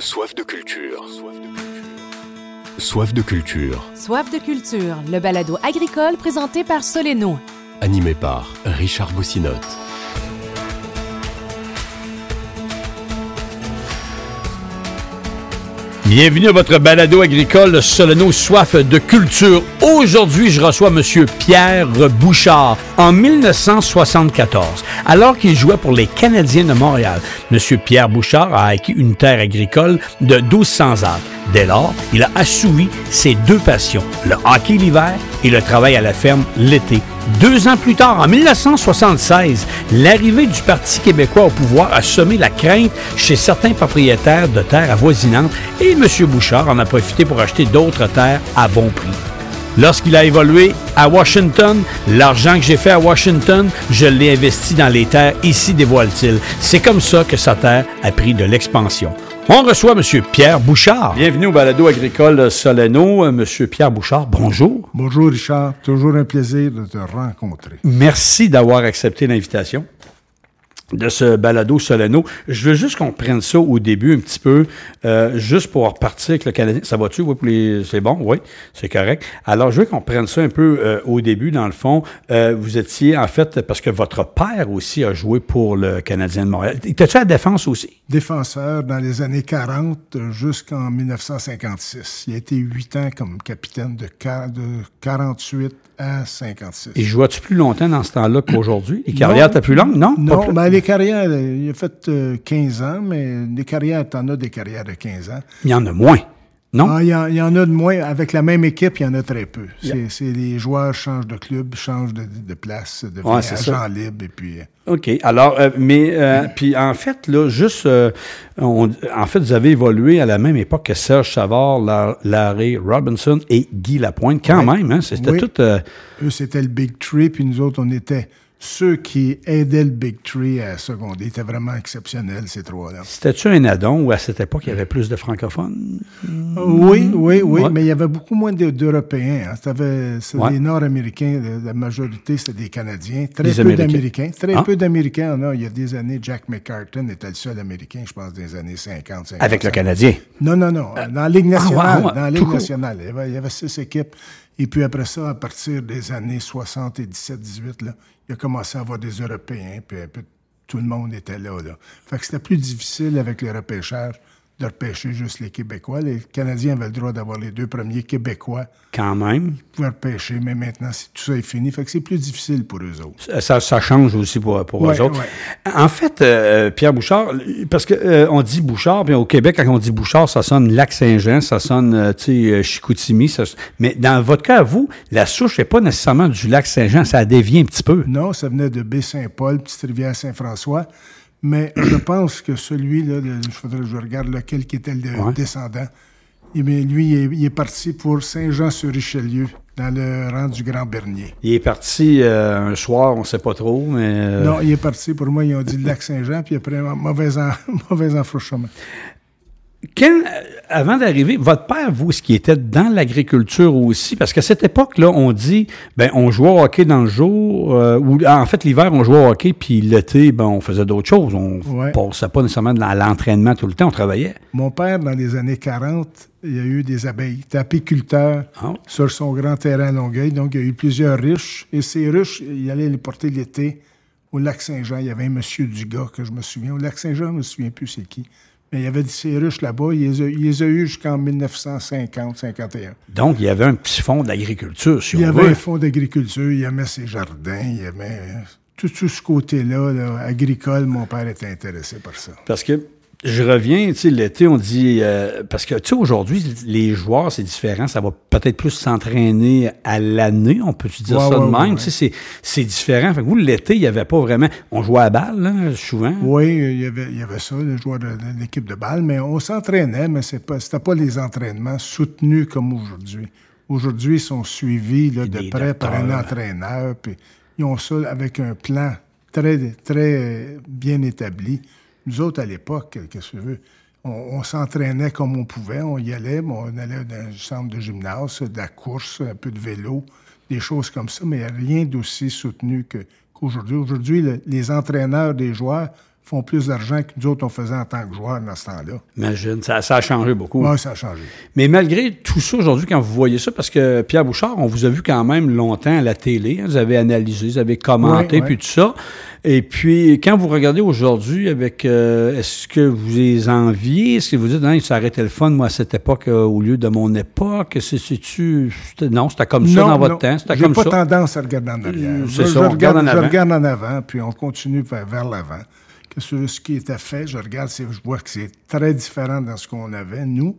Soif de culture. Soif de culture. Soif de culture, le balado agricole présenté par Soleno. Animé par Richard Boussinotte. Bienvenue à votre balado agricole Soleno Soif de culture. Aujourd'hui, je reçois M. Pierre Bouchard. En 1974, alors qu'il jouait pour les Canadiens de Montréal, M. Pierre Bouchard a acquis une terre agricole de 1200 acres. Dès lors, il a assouvi ses deux passions, le hockey l'hiver et le travail à la ferme l'été. Deux ans plus tard, en 1976, l'arrivée du Parti québécois au pouvoir a semé la crainte chez certains propriétaires de terres avoisinantes et M. Bouchard en a profité pour acheter d'autres terres à bon prix. Lorsqu'il a évolué à Washington, l'argent que j'ai fait à Washington, je l'ai investi dans les terres ici, dévoile-t-il. C'est comme ça que sa terre a pris de l'expansion. On reçoit M. Pierre Bouchard. Bienvenue au balado agricole Soleno. M. Pierre Bouchard, bonjour. Bonjour Richard, toujours un plaisir de te rencontrer. Merci d'avoir accepté l'invitation de ce balado Soleno. Je veux juste qu'on prenne ça au début un petit peu, euh, juste pour repartir avec le Canadien. Ça va-tu? Oui, c'est bon? Oui, c'est correct. Alors, je veux qu'on prenne ça un peu euh, au début, dans le fond. Euh, vous étiez, en fait, parce que votre père aussi a joué pour le Canadien de Montréal. Étais-tu à la défense aussi? Défenseur dans les années 40 jusqu'en 1956. Il a été huit ans comme capitaine de 48 à 56. Et jouais-tu plus longtemps dans ce temps-là qu'aujourd'hui? Les carrières étaient plus longues? Non? Non, mais ben, les carrières, il a fait 15 ans, mais les carrières, t'en as des carrières de 15 ans. Il y en a moins. Non? Ah, il, y en, il, y en, a de moins. Avec la même équipe, il y en a très peu. C'est les joueurs changent de club, changent de, de place, deviennent ouais, agents libres et puis. OK. Alors, euh, mais euh, puis en fait, là, juste, euh, on, en fait, vous avez évolué à la même époque que Serge Savard, Larry Robinson et Guy Lapointe, quand oui. même. Hein, c'était oui. tout. Euh, Eux, c'était le Big Tree, puis nous autres, on était ceux qui aidaient le Big Tree à seconder. C'était vraiment exceptionnel, ces trois-là. C'était-tu un addon ou à cette époque, il y avait plus de francophones? Oui, oui, oui, ouais. mais il y avait beaucoup moins d'Européens. Hein. C'était ouais. des Nord-Américains, la majorité, c'était des Canadiens. Très des peu d'Américains. Très ah. peu d'Américains. Il y a des années, Jack McCartan était le seul Américain, je pense, des années 50. 50 Avec le Canadien? Non, non, non. Dans la Ligue nationale. Ah, ouais, dans la Ligue nationale. Il y, avait, il y avait six équipes. Et puis après ça, à partir des années 60 et 17, 18, là, il a commencé à avoir des Européens, puis, puis tout le monde était là, là. Fait que c'était plus difficile avec le repêchage de repêcher juste les Québécois. Les Canadiens avaient le droit d'avoir les deux premiers Québécois. Quand même. Ils pouvaient repêcher, mais maintenant, tout ça est fini. Fait que c'est plus difficile pour eux autres. Ça, ça change aussi pour, pour ouais, eux autres. Ouais. En fait, euh, Pierre Bouchard, parce qu'on euh, on dit Bouchard, puis au Québec, quand on dit Bouchard, ça sonne Lac-Saint-Jean, ça sonne, euh, tu sais, Chicoutimi. Ça, mais dans votre cas, vous, la souche n'est pas nécessairement du Lac-Saint-Jean, ça dévient un petit peu. Non, ça venait de Baie-Saint-Paul, Petite-Rivière-Saint-François. Mais je pense que celui-là, il faudrait que je regarde lequel qui était le ouais. descendant. Et bien, lui, il est, il est parti pour Saint-Jean-sur-Richelieu, dans le rang du Grand Bernier. Il est parti euh, un soir, on ne sait pas trop, mais... Euh... Non, il est parti, pour moi, ils ont dit le lac Saint-Jean, puis après, mauvais, en, mauvais enfouchement. Quand, avant d'arriver, votre père, vous, ce qui était dans l'agriculture aussi, parce qu'à cette époque-là, on dit, ben, on jouait au hockey dans le jour, euh, ou en fait, l'hiver, on jouait au hockey, puis l'été, ben, on faisait d'autres choses. On ouais. passait pas nécessairement à l'entraînement tout le temps, on travaillait. Mon père, dans les années 40, il y a eu des abeilles. Il était apiculteur oh. sur son grand terrain à Longueuil, donc il y a eu plusieurs riches, et ces riches, il allait les porter l'été au lac Saint-Jean. Il y avait un monsieur Dugas, que je me souviens. Au lac Saint-Jean, je me souviens plus c'est qui. Mais il y avait ces ruches là-bas, il, il les a eu jusqu'en 1950-51. Donc, il y avait un petit fonds d'agriculture, si Il y on avait un fonds d'agriculture, il aimait ses jardins, il aimait tout, tout ce côté-là, là, agricole, mon père était intéressé par ça. Parce que je reviens, tu sais, l'été, on dit, euh, parce que, tu sais, aujourd'hui, les joueurs, c'est différent, ça va peut-être plus s'entraîner à l'année, on peut-tu dire ouais, ça ouais, de même, ouais, tu sais, c'est différent. Fait que vous, l'été, il n'y avait pas vraiment, on jouait à balle, là, souvent. Oui, il y avait, il y avait ça, les joueurs de, de l'équipe de balle, mais on s'entraînait, mais ce n'était pas les entraînements soutenus comme aujourd'hui. Aujourd'hui, ils sont suivis là, de près par un entraîneur, puis ils ont ça avec un plan très, très bien établi. Nous autres, à l'époque, qu'est-ce que tu veux, on, on s'entraînait comme on pouvait, on y allait, on allait dans un centre de gymnase, de la course, un peu de vélo, des choses comme ça, mais rien d'aussi soutenu qu'aujourd'hui. Aujourd'hui, le, les entraîneurs des joueurs font plus d'argent que nous autres, on faisait en tant que joueurs dans ce temps-là. Imagine, ça, ça a changé beaucoup. Oui, ça a changé. Mais malgré tout ça, aujourd'hui, quand vous voyez ça, parce que Pierre Bouchard, on vous a vu quand même longtemps à la télé, hein, vous avez analysé, vous avez commenté, Oui, oui. puis tout ça. Et puis, quand vous regardez aujourd'hui avec, euh, est-ce que vous les enviez? Est-ce que vous dites, non, ça aurait été le fun, moi, à cette époque, euh, au lieu de mon époque? C'est, c'est-tu, non, c'était comme ça dans votre temps, c'était comme pas ça? tendance à regarder en arrière. Je, c'est ça, je on regarde, regarde en je avant. regarde en avant, puis on continue vers, vers l'avant. Que ce, ce qui était fait, je regarde, je vois que c'est très différent dans ce qu'on avait, nous.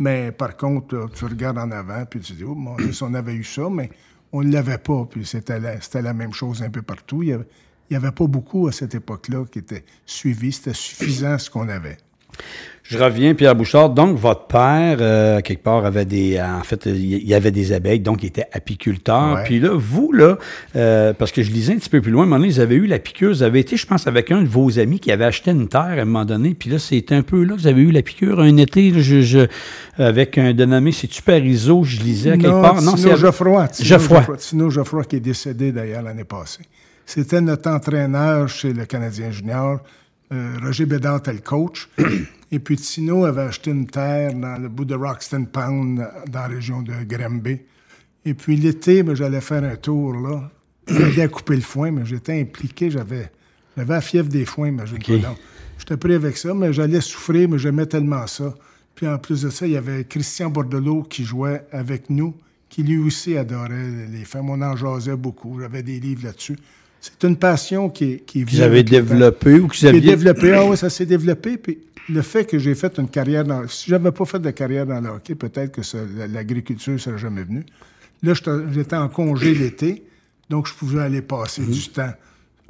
Mais par contre, là, tu regardes en avant, puis tu dis, oh mon Dieu, si on avait eu ça, mais on ne l'avait pas. Puis c'était la, la même chose un peu partout. Il y avait, il y avait pas beaucoup à cette époque-là qui était suivi. C'était suffisant ce qu'on avait. Je reviens, Pierre Bouchard. Donc, votre père, euh, quelque part, avait des. En fait, il y avait des abeilles, donc il était apiculteur. Ouais. Puis là, vous, là, euh, parce que je lisais un petit peu plus loin, à un moment donné, vous avez eu la piqûre. Vous avez été, je pense, avec un de vos amis qui avait acheté une terre à un moment donné. Puis là, c'était un peu là que vous avez eu la piqûre un été, là, je, je- avec un dénommé, c'est-tu Parizeau, je lisais à quelque part? Non, c'est Geoffroy. Tino Geoffroy. Tino Geoffroy qui est décédé d'ailleurs l'année passée. C'était notre entraîneur chez le Canadien junior. Euh, Roger Bédard était le coach. Et puis Tino avait acheté une terre dans le bout de Roxton Pound, dans la région de Granby. Et puis l'été, ben, j'allais faire un tour là. J'allais à couper le foin, mais j'étais impliqué. J'avais, j'avais la fièvre des foins, imagine OK. donc. J'étais pris avec ça, mais j'allais souffrir, mais j'aimais tellement ça. Puis en plus de ça, il y avait Christian Bordelot qui jouait avec nous, qui lui aussi adorait les femmes. On en jasait beaucoup. J'avais des livres là-dessus. C'est une passion qui est, qui est Vous avez développé ou que vous aviez. développé. Ah oui, ça s'est développé. Puis le fait que j'ai fait une carrière dans... Si j'avais pas fait de carrière dans le hockey, peut-être que l'agriculture ne serait jamais venue. Là, j'étais en congé l'été, donc je pouvais aller passer Mhm. du temps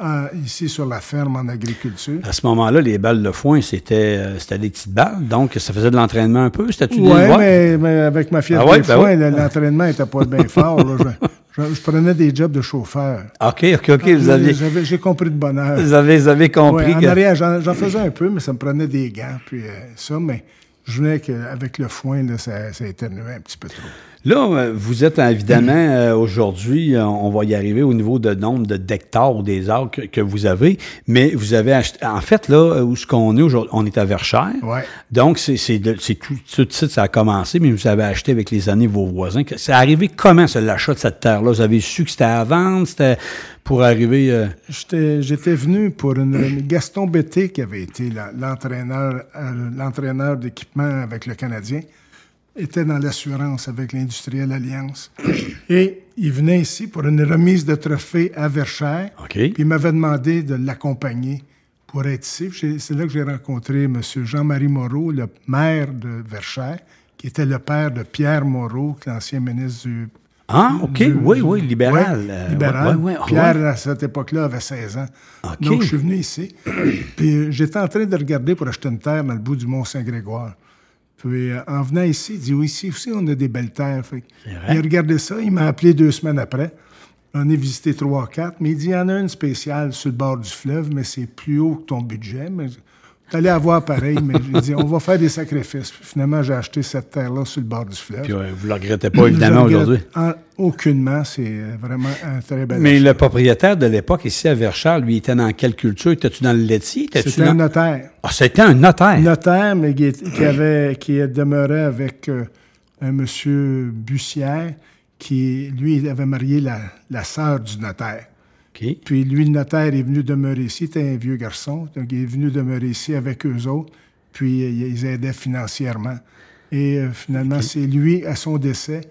euh, ici sur la ferme en agriculture. À ce moment-là, les balles de foin, c'était euh, c'était des petites balles, donc ça faisait de l'entraînement un peu. C'était-tu des Oui, mais, mais avec ma fièvre Ah ouais, des ben ouais. le- l'entraînement n'était pas bien fort. là. Je, je- je prenais des jobs de chauffeur. OK, OK, OK, vous J'avais- J'ai compris de bonheur. vous avez, vous avez compris Ouais, en que... arrière, j'en j'en faisais un peu, mais ça me prenait des gants, puis euh, ça, mais je venais qu'avec le foin, là, ça, ça éternuait un petit peu trop. Là, euh, vous êtes évidemment, euh, aujourd'hui, euh, on va y arriver au niveau de nombre de d'hectares ou des arbres que, que vous avez, mais vous avez acheté, en fait, là, où ce qu'on est aujourd'hui, on est à Verchères. Ouais. Donc, c'est tout, tout de suite, ça a commencé, mais vous avez acheté avec les années vos voisins. C'est arrivé comment, l'achat de cette terre-là? Vous avez su que c'était à vendre, c'était pour arriver... euh, J'étais j'étais venu pour une Gaston Bété, qui avait été euh, l'entraîneur d'équipement avec le Canadien, était dans l'assurance avec l'Industriel Alliance. Et il venait ici pour une remise de trophée à Verchères. Puis il m'avait demandé de l'accompagner pour être ici. C'est là que j'ai rencontré M. Jean-Marie Moreau, le maire de Verchères, qui était le père de Pierre Moreau, l'ancien ministre du Ah, OK, du- oui, oui, libéral. ouais, euh, libéral. ouais, ouais, ouais, Pierre, à cette époque-là, avait 16 ans. Donc, je suis venu ici. Puis, j'étais en train de regarder pour acheter une terre dans le bout du Mont-Saint-Grégoire. Puis, euh, en venant ici, il dit Oui, ici aussi, on a des belles terres. Fait il a regardé ça. Il m'a appelé deux semaines après. On est visité trois, quatre. Mais il dit Il y en a une spéciale sur le bord du fleuve, mais c'est plus haut que ton budget. Mais allais avoir pareil. mais j'ai dit On va faire des sacrifices. Puis, finalement, j'ai acheté cette terre-là sur le bord du fleuve. Puis, euh, vous ne le regrettez pas, évidemment, aujourd'hui. en- aucunement. C'est vraiment un très bel Mais achat. le propriétaire de l'époque, ici à Verchères, lui, était dans quelle culture? Étais-tu dans le laitier? C'était dans- un notaire. Ah, c'était un notaire? Notaire, mais qui, avait, qui demeurait avec euh, un monsieur Bussière, qui, lui, avait marié la, la sœur du notaire. Puis lui, le notaire est venu demeurer ici. C'était un vieux garçon. Donc, il est venu demeurer ici avec eux autres. Puis, euh, ils aidaient financièrement. Et euh, finalement, c'est lui, à son décès,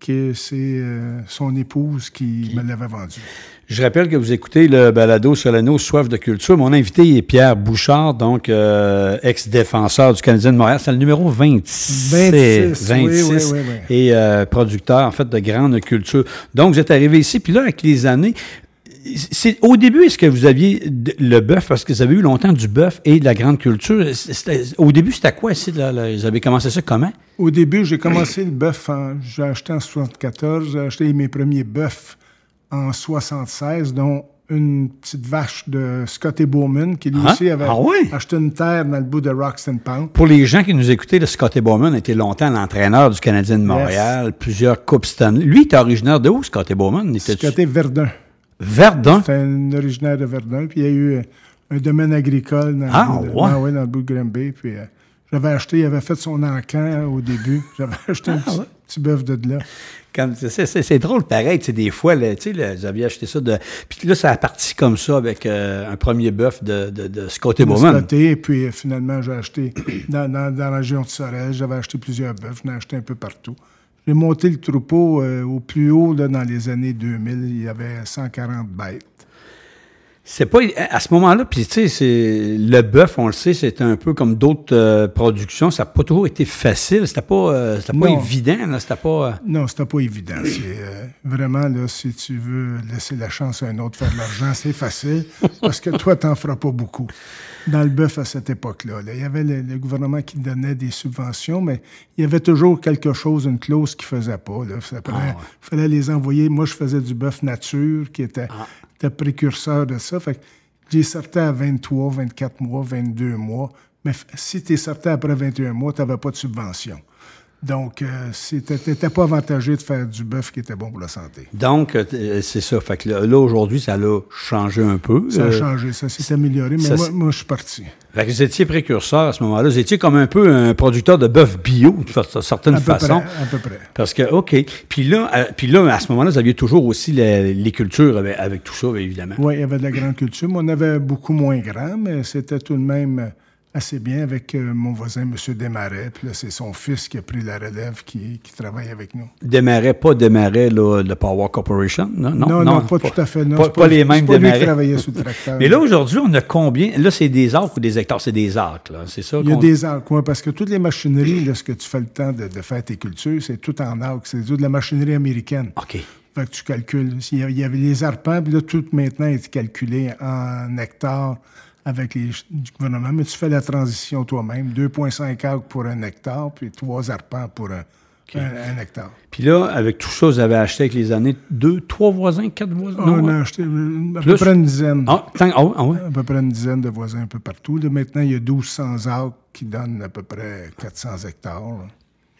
que c'est euh, son épouse qui me l'avait vendu. Je rappelle que vous écoutez le balado Solano Soif de culture. Mon invité est Pierre Bouchard, donc euh, ex-défenseur du Canadien de Montréal. C'est le numéro 26. 26, oui, 26 oui, oui, oui. Et euh, producteur, en fait, de grande culture. Donc, vous êtes arrivé ici. Puis là, avec les années, c'est, au début, est-ce que vous aviez le bœuf, parce que vous avez eu longtemps du bœuf et de la grande culture. Au début, c'était quoi ici? Là, là? Vous avez commencé ça comment? Au début, j'ai commencé le bœuf, en- j'ai acheté en 74, j'ai acheté mes premiers bœufs en 76, dont une petite vache de Scotty Bowman, qui lui Ah, aussi avait ah oui? acheté une terre dans le bout de Roxton Pound. Pour les gens qui nous écoutaient, le Scotty Bowman était longtemps l'entraîneur du Canadien de Montréal, plusieurs Coupes Stanley. Lui, il était originaire de où, Scotty Bowman? Il était Scotty Verdun. Verdun. C'est un originaire de Verdun. Puis il y a eu un domaine agricole dans, Ah, le, bout de- ouais? ah ouais, dans le bout de Granby. Puis euh, j'avais acheté, il avait fait son encan au début. J'avais acheté un petit, petit bœuf de là. C'est, drôle, pareil, tu sais, des fois, là, tu sais, là, vous aviez acheté ça de... Puis là, ça a parti comme ça avec euh, un premier bœuf de, de, de Scotty Bowman. et puis euh, finalement, j'ai acheté dans, dans- dans la région de Sorel, j'avais acheté plusieurs bœufs, j'en ai acheté un peu partout. J'ai monté le troupeau euh, au plus haut là, dans les années 2000, il y avait 140 bêtes. C'est pas à ce moment-là, puis tu sais, c'est le bœuf, on le sait, c'est un peu comme d'autres euh, productions. Ça n'a pas toujours été facile. C'était pas, euh, c'était pas évident. Là, c'était pas. euh, Non, c'était pas évident. C'est vraiment là, si tu veux laisser la chance à un autre faire de l'argent, c'est facile parce que toi, t'en feras pas beaucoup. Dans le bœuf à cette époque-là, là, il y avait le, le gouvernement qui donnait des subventions, mais il y avait toujours quelque chose, une clause qui faisait pas. Là. Ça prenait- fallait les envoyer. Moi, je faisais du bœuf nature, qui était, était précurseur de ça. Fait que j'ai sorti à 23, 24 mois, 22 mois. Mais si tu es sorti après 21 mois, tu n'avais pas de subvention. Donc, euh, c'était pas avantageux de faire du bœuf qui était bon pour la santé. Donc, euh, c'est ça. Fait que là, là, aujourd'hui, ça l'a changé un peu. Ça a Euh, changé, ça s'est amélioré, mais ça, moi, je suis parti. Fait que vous étiez précurseur à ce moment-là. Vous étiez comme un peu un producteur de bœuf bio, de certaine À peu façon. près, à peu près. Parce que, OK. Puis là, euh, puis là, à ce moment-là, vous aviez toujours aussi les, les cultures avec, avec tout ça, évidemment. Oui, il y avait de la grande culture, mais on avait beaucoup moins grand, mais c'était tout de même euh, assez bien avec euh, mon voisin, M. Desmarais. Puis là, c'est son fils qui a pris la relève, qui, qui travaille avec nous. Démarrait, pas démarrait là, le Power Corporation, non? Non, non, pas, tout à fait. Non, Pas, pas les mêmes démarrais. travaillait le tracteur. Mais là, aujourd'hui, on a combien? Là, c'est des acres ou des hectares? C'est des acres, là. C'est ça? Il y a des arcs, ouais, parce que toutes les machineries, là, ce que tu fais le temps de, de faire tes cultures, c'est tout en arcs. C'est de la machinerie américaine. OK. Fait que tu calcules. Il y avait, il y avait les arpents, puis là, tout maintenant est calculé en hectares avec les du gouvernement. Mais tu fais la transition toi-même. 2,5 acres pour un hectare, puis 3 arpents pour un, un- un hectare. Puis là, avec tout ça, vous avez acheté avec les années deux, trois voisins, quatre voisins? on Non, a ouais. acheté euh, à Plus? peu près une dizaine. Ah, tant- ah, ouais, ah ouais. À peu près une dizaine de voisins un peu partout. Là, maintenant, il y a 1200 acres qui donnent à peu près 400 hectares. là.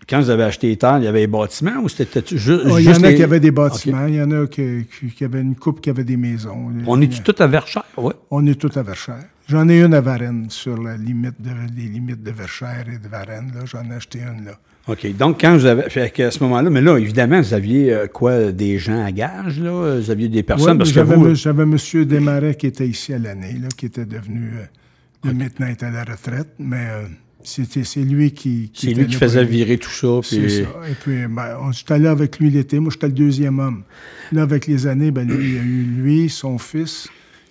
Quand vous avez acheté les terres, il y avait des bâtiments ou c'était juste. Oh, il y en a les- qui avaient des bâtiments, il y en a qui, qui- avaient une coupe qui avait des maisons. On est tout à Verchères, oui. On est tout à Verchères. J'en ai une à Varennes, sur la limite de, les limites de Verchères et de Varennes. J'en ai acheté une là. OK. Donc, quand vous avez. Fait qu'à ce moment-là, mais là, évidemment, vous aviez euh, quoi, des gens à gage, là? Vous aviez des personnes. Ouais, parce que j'avais, vous, m- j'avais M. Desmarais qui était ici à l'année, là, qui était devenu. euh, là, maintenant, il est à la retraite, mais euh, c'était, c'est lui qui. c'est était lui qui faisait virer tout ça. C'est ça. Et puis, ben, on j'étais allé avec lui l'été. Moi, j'étais le deuxième homme. Là, avec les années, ben, lui, il y a eu lui, son fils.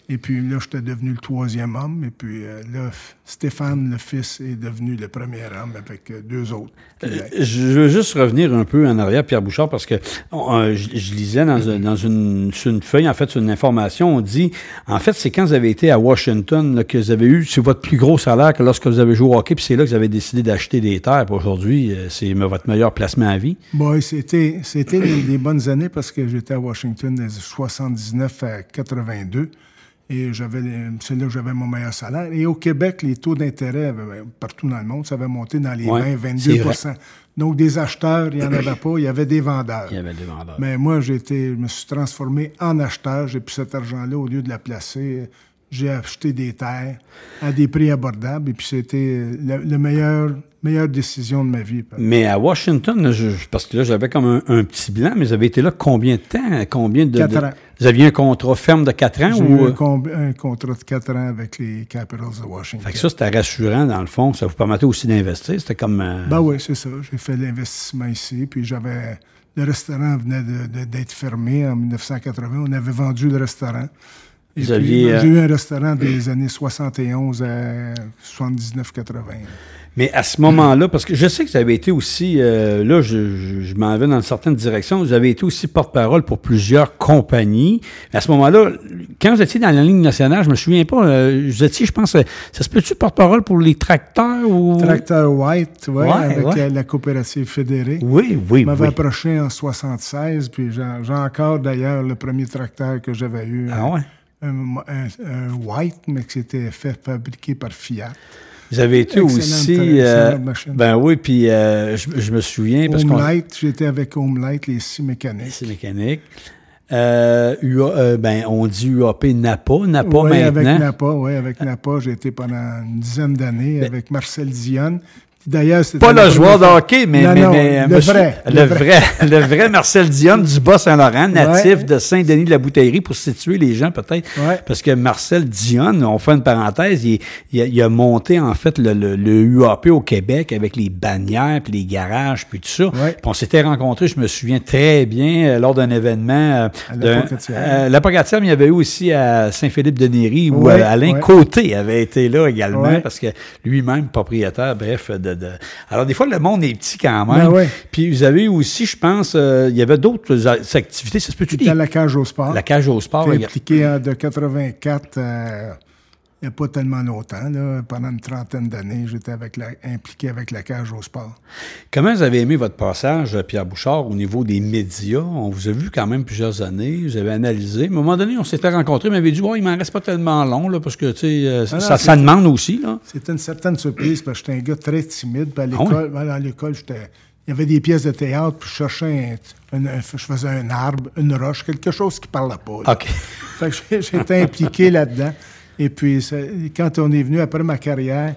Et puis là, j'étais devenu le troisième homme. Et puis euh, là, Stéphane, le fils, est devenu le premier homme avec euh, deux autres. Euh. Je veux juste revenir un peu en arrière, Pierre Bouchard, parce que je, je lisais dans, un- dans une, sur une feuille, en fait, sur une information, on dit, en fait, c'est quand vous avez été à Washington là, que vous avez eu, c'est votre plus gros salaire que lorsque vous avez joué au hockey, puis c'est là que vous avez décidé d'acheter des terres. Puis aujourd'hui, c'est votre meilleur placement à vie. Bon, c'était des, des bonnes années parce que j'étais à Washington de 79 à 82. Et j'avais c'est là que j'avais mon meilleur salaire. Et au Québec, les taux d'intérêt, avaient- partout dans le monde, ça avait monté dans les Ouais, 20, c'est 22 Donc, des acheteurs, il n'y en avait pas, il y avait des vendeurs. Il y avait des vendeurs. Mais moi, je me suis transformé en acheteur. J'ai pris cet argent-là, au lieu de la placer, j'ai acheté des terres à des prix abordables. Et puis, c'était la, la meilleure, meilleure décision de ma vie. Mais à Washington, je- parce que là, j'avais comme un, un petit blanc, mais vous avez été là combien de temps? Combien de. Quatre de- ans. Vous aviez un contrat ferme de 4 ans ou. eu un, euh, un contrat de 4 ans avec les Capitals de Washington. Fait que ça, c'était rassurant, dans le fond. Ça vous permettait aussi d'investir. C'était comme. euh, Ben oui, c'est ça. J'ai fait l'investissement ici, puis j'avais... Le restaurant venait d'être fermé en 1980. On avait vendu le restaurant. Vous aviez, euh, J'ai eu un restaurant des années 71 à 79-80. Mais à ce moment-là, parce que je sais que vous avez été aussi, euh, là, je, je, je m'en vais dans certaines directions, vous avez été aussi porte-parole pour plusieurs compagnies. À ce moment-là, quand vous étiez dans la ligne nationale, je me souviens pas, euh, vous étiez, je pense, euh, ça se peut-tu porte-parole pour les tracteurs ou... Tracteur White, ouais, Ouais, avec ouais. euh, la coopérative fédérée. Oui, oui, m'avait oui. approché en 76, puis j'ai encore d'ailleurs le premier tracteur que j'avais eu. Ah ouais? un, un- un White, mais qui s'était fait fabriquer par Fiat. Vous avez été Excellente, aussi... excellente euh, machine. ben oui, puis euh, je, je me souviens, parce. Homelight, j'étais avec Homelight, les six mécaniques. C'est mécanique. Euh, UA, euh, ben, on dit UAP Napa, Napa oui, maintenant. avec Napa, oui, avec Napa, j'ai été pendant une dizaine d'années avec Marcel Dionne. D'ailleurs, Pas le joueur de hockey, mais, Non, mais- non, mais, le monsieur- vrai, le, le vrai, le vrai Marcel Dionne du Bas-Saint-Laurent, natif Ouais. de Saint-Denis de la Bouteillerie, pour situer les gens peut-être. Ouais. Parce que Marcel Dionne, on fait une parenthèse, il, il a, il a monté en fait le, UAP au Québec avec les bannières, puis les garages, puis tout ça. Ouais. Puis on s'était rencontrés, je me souviens très bien, euh, lors d'un événement. euh, À la euh, il y avait eu aussi à Saint-Philippe-de-Néry, où euh, Alain. Côté avait été là également, parce que lui-même propriétaire, bref, de, de- Alors, des fois, le monde est petit quand même. Ben ouais. Puis vous avez aussi, je pense, euh, il y avait d'autres activités. Ça se peut-tu à la cage au sport. La cage au sport. A- impliqué en- de 84 euh, il n'y a pas tellement longtemps. Là, pendant une trentaine d'années, j'étais avec la, impliqué avec la cage au sport. Comment vous avez aimé votre passage, euh, Pierre Bouchard, au niveau des médias? On vous a vu quand même plusieurs années, vous avez analysé. À un moment donné, on s'était rencontrés, mais m'avait dit, bon, il m'en reste pas tellement long, là, parce que, tu sais, euh, ça, Ah ça c'est- demande aussi. C'était une certaine surprise parce que j'étais un gars très timide. Puis à Ah l'école, à l'école, j'étais. Il y avait des pièces de théâtre, puis je cherchais un, un- un- je faisais un arbre, une roche, quelque chose qui parlait pas. là. OK. Fait que j'étais impliqué là-dedans. Et puis, quand on est venu après ma carrière,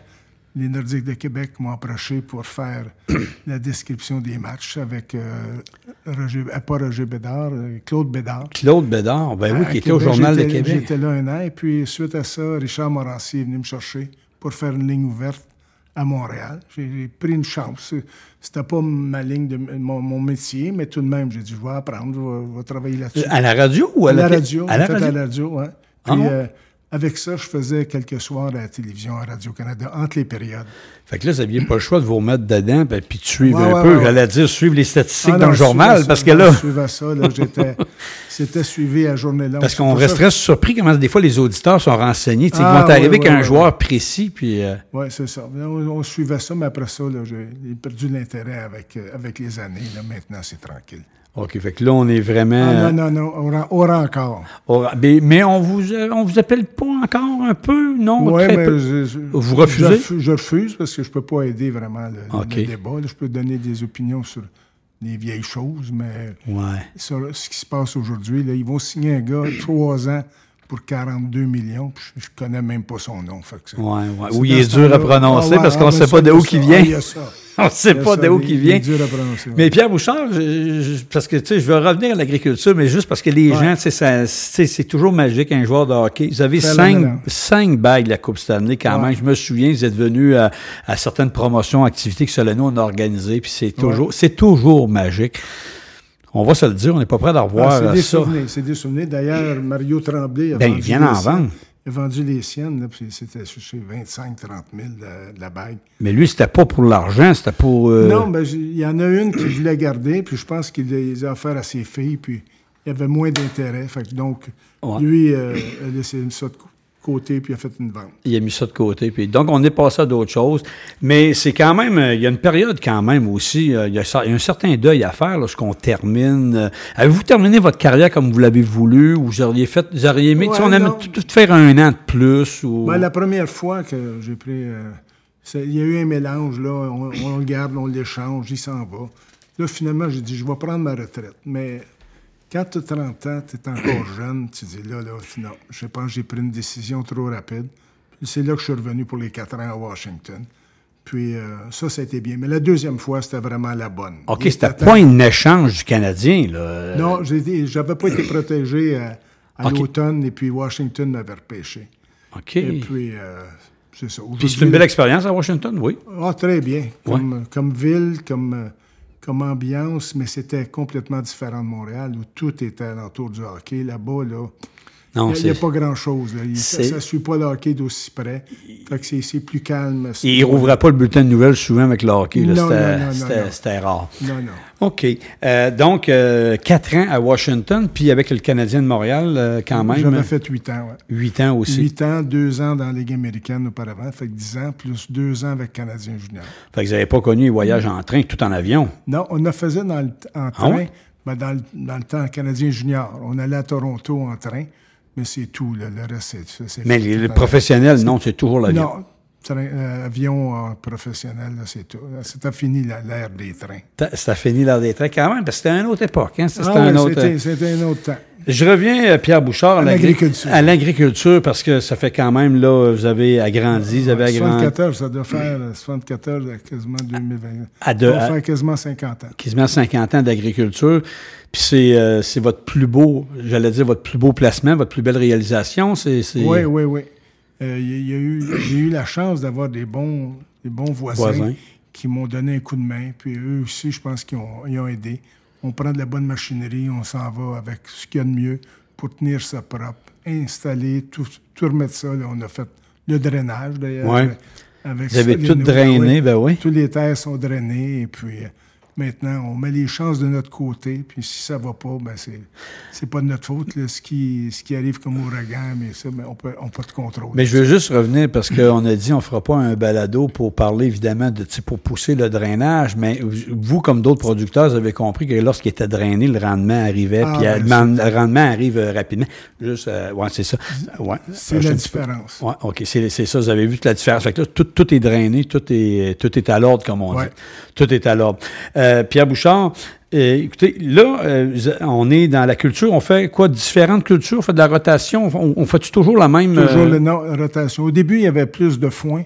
les Nordiques de Québec m'ont approché pour faire la description des matchs avec euh, Roger, euh, pas Roger Bédard, euh, Claude Bédard. Claude Bédard, ben oui, qui était au Journal de Québec. J'étais là un an. Et puis, suite à ça, Richard Morancy est venu me chercher pour faire une ligne ouverte à Montréal. J'ai pris une chance. C'était pas ma ligne de mon, mon métier, mais tout de même, j'ai dit, je vais apprendre, je vais, je vais travailler là-dessus. À la radio ou à, la la, radio. À la radio? à la radio, ouais. Ah Puis, euh, avec ça, je faisais quelques soirs à la télévision, à Radio-Canada, entre les périodes. Fait que là, vous n'aviez pas le choix de vous remettre dedans ben, puis de suivre Ouais, un ouais, peu, ouais, j'allais dire, suivre les statistiques Ah dans non, le journal, parce que là, Je suivais ça, là, j'étais... C'était suivi à journée longue. parce qu'on ça- resterait surpris comment des fois les auditeurs sont renseignés, sais, ils Ah, vont arriver avec un ouais, joueur précis, puis... euh, Oui, c'est ça. On, on suivait ça, mais après ça, j'ai perdu l'intérêt avec, euh, avec les années. Là, maintenant, c'est tranquille. OK, fait que là, on est vraiment... Ah, non, non, non, on ren- on rend encore. au- mais, mais on vous euh, on vous appelle pas encore un peu, non? Oui, mais je- je- Vous refusez? Je, refu- je refuse parce que je ne peux pas aider vraiment le, le débat. là. Je peux donner des opinions sur des vieilles choses, mais Ouais. sur ce qui se passe aujourd'hui, là, ils vont signer un gars trois ans pour 42 millions, je, je connais même pas son nom. Fait que Ouais, ouais. Ou il est dur à prononcer Ah ouais, parce qu'on ne sait pas de il y a où ça. qu'il Ah, vient. On ne sait pas ça, de où il- qu'il il vient. Mais Pierre Bouchard, je- je- parce que tu sais, je veux revenir à l'agriculture, mais juste parce que les gens, c'est toujours magique un joueur de hockey. Vous avez cinq, cinq bagues de la Coupe Stanley quand même. Je me souviens, vous êtes venu à, à certaines promotions, activités que Solano on a organisées, puis c'est toujours, c'est toujours magique. On va se le dire, on n'est pas prêt d'en Ah, revoir c'est euh, des ça. souvenirs, c'est des souvenirs. D'ailleurs, Mario Tremblay a Ben, il vendu vient les d'en siennes. vendre. Il a vendu les siennes, là, puis c'était je sais, 25 30 000 de la, de la bague. Mais lui, c'était pas pour l'argent, c'était pour. euh, Non, ben, j'ai- il y en a une qu'il voulait garder, puis je pense qu'il les a offerts à ses filles, puis il y avait moins d'intérêt. Fait que donc, Ouais. lui euh, a laissé ça de côté, puis il a fait une vente. Il a mis ça de côté. Puis, donc, on est passé à d'autres choses. Mais c'est quand même, euh, il y a une période quand même aussi, euh, il y a, ça- il y a un certain deuil à faire lorsqu'on termine. euh, Avez-vous terminé votre carrière comme vous l'avez voulu ou vous auriez fait, vous auriez aimé, tu sais, on aime tout, faire un an de plus ou... Ben, la première fois que j'ai pris. euh, il y a eu un mélange, là. On, on le garde, on l'échange, il s'en va. Là, finalement, j'ai dit, je vais prendre ma retraite. Mais quand tu as 30 ans, tu es encore jeune, tu dis, là, là, non, je pense que j'ai pris une décision trop rapide. C'est là que je suis revenu pour les quatre ans à Washington. Puis euh, ça, ça a été bien. Mais la deuxième fois, c'était vraiment la bonne. OK, c'était était pas un échange du Canadien, là. Euh, Non, je n'avais pas été protégé à, à OK. l'automne et puis Washington m'avait repêché. OK. Et puis, euh, c'est ça. Puis c'est une belle expérience à Washington, oui. Ah, très bien. Comme, comme ville, comme, euh, comme ambiance, mais c'était complètement différent de Montréal où tout était alentour du hockey. Là-bas, là, Non, il n'y a, pas grand-chose. Ça ne suit pas le hockey d'aussi près. C'est- plus calme. Et il rouvrait pas le bulletin de nouvelles souvent avec le hockey. C'était- rare. Non, non. OK. Euh, donc, euh, quatre ans à Washington, puis avec le Canadien de Montréal, euh, quand même. J'avais fait huit ans, ouais. Huit ans aussi. Huit ans, deux ans dans la Ligue américaine auparavant. Fait que dix ans, plus deux ans avec Canadien junior. Fait que vous n'avez pas connu les voyages en train, tout en avion. Non, on a faisait dans le, en train, Ah ouais? mais dans, le, dans le temps canadien junior. On allait à Toronto en train, mais c'est tout. là. Le reste, c'est-. Mais les, professionnels, non, c'est toujours l'avion. Non, train, avion professionnel, c'est tout. C'était fini l'ère des trains. C'était fini l'ère des trains quand même, parce que c'était une autre époque. Hein? C'était ah, un, autre... un autre temps. Je reviens, Pierre Bouchard, à l'agriculture. À l'agriculture, parce que ça fait quand même, là, vous avez agrandi, vous avez agrandi. 74, ça doit faire 74 quasiment 2020. À ça doit faire quasiment 50 ans. Quasiment 50 ans d'agriculture. Puis c'est, votre plus beau, j'allais dire, votre plus beau placement, votre plus belle réalisation. C'est, Oui, oui, oui. Euh, y a eu, j'ai eu la chance d'avoir des bons, des bons voisins, qui m'ont donné un coup de main. Puis eux aussi, je pense qu'ils ont, ont aidé. On prend de la bonne machinerie, on s'en va avec ce qu'il y a de mieux pour tenir ça propre, installer, tout, tout remettre ça. on a fait le drainage, d'ailleurs. Ouais. Avec Vous avez tout drainé, ben oui. Tous les terres sont drainées, et puis euh, Maintenant, on met les chances de notre côté, puis si ça va pas, ben c'est, c'est pas de notre faute. Ce, qui, ce qui arrive comme ouragan, mais ça, ben on peut, on peut de contrôle. Mais je veux juste revenir parce qu'on a dit on fera pas un balado pour parler évidemment de pour pousser le drainage, mais vous, comme d'autres producteurs, vous avez compris que lorsqu'il était drainé, le rendement arrivait, ah, puis ben, le, rendement arrive euh, rapidement. Juste, euh, ouais, c'est ça. Ouais, c'est la différence. Ouais, OK, c'est, c'est ça. Vous avez vu toute la différence. Fait que là, tout, tout est drainé, tout est, tout est à l'ordre, comme on dit. Tout est à l'ordre. Euh, Pierre Bouchard, euh, écoutez, là, euh, on est dans la culture. On fait quoi? Différentes cultures? On fait de la rotation? On, fait toujours la même... Toujours la rotation. Au début, il y avait plus de foin,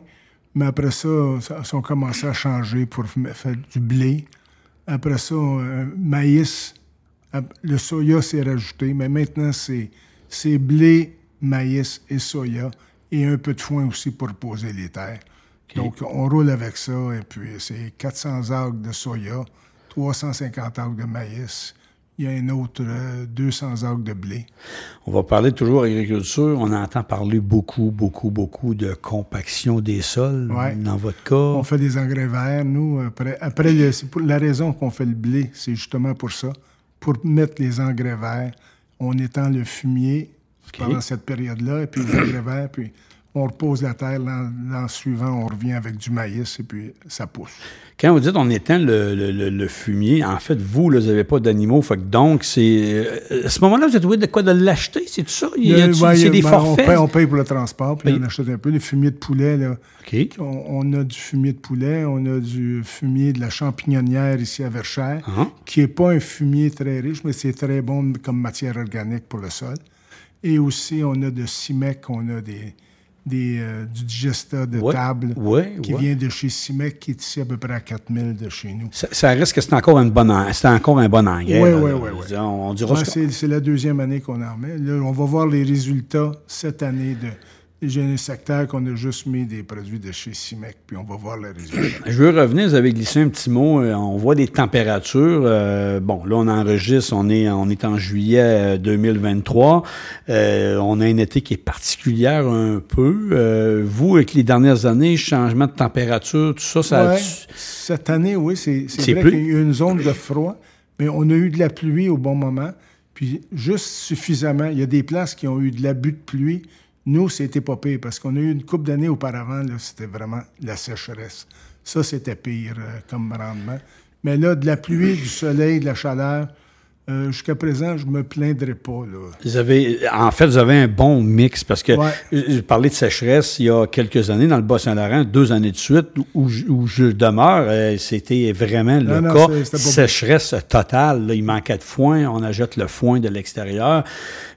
mais après ça, ça a commencé à changer pour faire du blé. Après ça, maïs. Le soya s'est rajouté, mais maintenant, c'est blé, maïs et soya et un peu de foin aussi pour poser les terres. Donc, on roule avec ça, et puis c'est 400 algues de soya, 350 algues de maïs. Il y a un autre 200 algues de blé. On va parler toujours agriculture. On entend parler beaucoup, beaucoup, beaucoup de compaction des sols. Dans votre cas. On fait des engrais verts, nous. Après, après la raison qu'on fait le blé, c'est justement pour ça. Pour mettre les engrais verts, on étend le fumier pendant cette période-là, et puis les engrais verts, puis on repose la terre, l'an suivant, on revient avec du maïs et puis ça pousse. Quand vous dites on éteint le, fumier, en fait, vous, vous n'avez pas d'animaux, donc c'est. Euh, à ce moment-là, vous êtes obligé de quoi de l'acheter, c'est tout ça? Il y a, c'est des ben, forfaits? On paye, pour le transport, puis on achète un peu. Les fumiers de poulet, là. On, a du fumier de poulet, on a du fumier de la champignonnière ici à Verchères, uh-huh. qui n'est pas un fumier très riche, mais c'est très bon comme matière organique pour le sol. Et aussi, on a de CIMEC, on a des des, euh, du digesta de table qui vient de chez Simec, qui est ici à peu près à 4000 de chez nous. Ça, reste que c'est encore, une bonne, c'est encore un bon engrais. Oui, oui, oui. On, c'est, la deuxième année qu'on en remet. Là, on va voir les résultats cette année de j'ai un secteur qu'on a juste mis des produits de chez CIMEC, puis on va voir le résultat. Je veux revenir, vous avez glissé un petit mot. Euh, on voit des températures. Euh, bon, là, on enregistre, on est, on est en juillet 2023. Euh, on a un été qui est particulière un peu. vous, avec les dernières années, changement de température, tout ça, ça ouais, Cette année, oui, c'est, vrai qu'il y a eu une zone de froid, mais on a eu de la pluie au bon moment, puis juste suffisamment. Il y a des places qui ont eu de l'abus de pluie, nous, c'était pas pire parce qu'on a eu une couple d'années auparavant, c'était vraiment la sécheresse. Ça, c'était pire euh, comme rendement. Mais là, de la pluie, du soleil, de la chaleur, euh, jusqu'à présent, je me plaindrai pas. Vous avez, en fait, vous avez un bon mix parce que je parlais de sécheresse il y a quelques années dans le Bas-Saint-Laurent, deux années de suite où, je demeure. Euh, c'était vraiment le cas sécheresse totale. il manquait de foin, on ajoute le foin de l'extérieur.